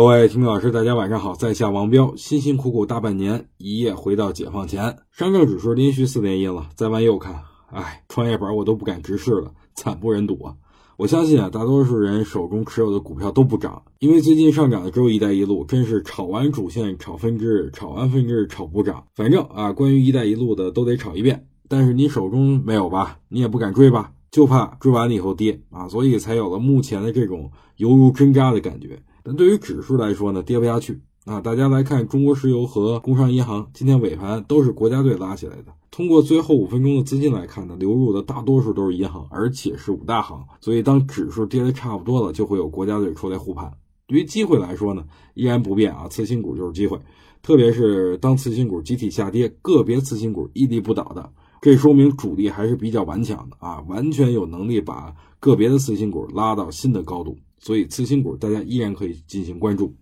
各位听众老师，大家晚上好，在下王彪，辛辛苦苦大半年，一夜回到解放前，上证指数连续四连阴了，再往右看，哎，创业板我都不敢直视了，惨不忍睹啊！我相信啊，大多数人手中持有的股票都不涨，因为最近上涨的只有一带一路，真是炒完主线炒分支，炒完分支炒补涨，反正啊，关于一带一路的都得炒一遍。但是你手中没有吧？你也不敢追吧？就怕追完了以后跌啊，所以才有了目前的这种犹如针扎的感觉。但对于指数来说呢，跌不下去啊！大家来看，中国石油和工商银行今天尾盘都是国家队拉起来的。通过最后五分钟的资金来看呢，流入的大多数都是银行，而且是五大行。所以当指数跌的差不多了，就会有国家队出来护盘。对于机会来说呢，依然不变啊，次新股就是机会。特别是当次新股集体下跌，个别次新股屹立不倒的，这说明主力还是比较顽强的啊，完全有能力把个别的次新股拉到新的高度。所以，次新股大家依然可以进行关注。